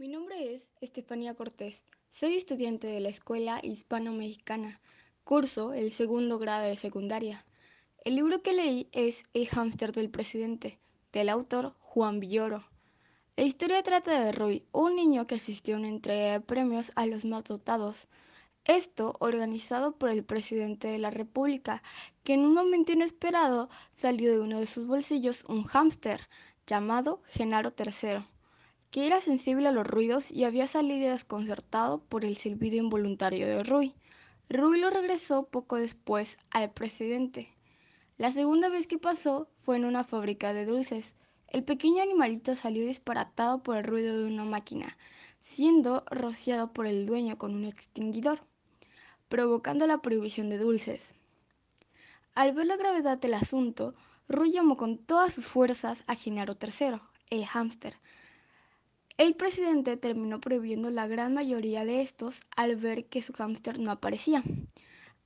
Mi nombre es Estefanía Cortés. Soy estudiante de la Escuela Hispano-Mexicana. Curso el segundo grado de secundaria. El libro que leí es El hámster del presidente, del autor Juan Villoro. La historia trata de Roy, un niño que asistió a una entrega de premios a los más dotados. Esto organizado por el presidente de la República, que en un momento inesperado salió de uno de sus bolsillos un hámster llamado Genaro III que era sensible a los ruidos y había salido desconcertado por el silbido involuntario de Rui. Rui lo regresó poco después al presidente. La segunda vez que pasó fue en una fábrica de dulces. El pequeño animalito salió disparatado por el ruido de una máquina, siendo rociado por el dueño con un extinguidor, provocando la prohibición de dulces. Al ver la gravedad del asunto, Rui llamó con todas sus fuerzas a Genaro III, el hámster, el presidente terminó prohibiendo la gran mayoría de estos al ver que su hámster no aparecía,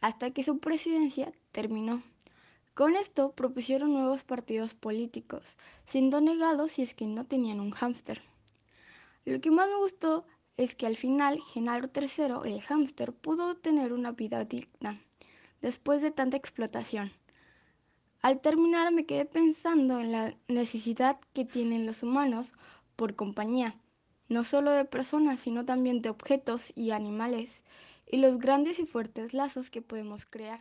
hasta que su presidencia terminó. Con esto propusieron nuevos partidos políticos, siendo negados si es que no tenían un hámster. Lo que más me gustó es que al final Genaro III, el hámster, pudo tener una vida digna después de tanta explotación. Al terminar me quedé pensando en la necesidad que tienen los humanos por compañía, no solo de personas, sino también de objetos y animales, y los grandes y fuertes lazos que podemos crear.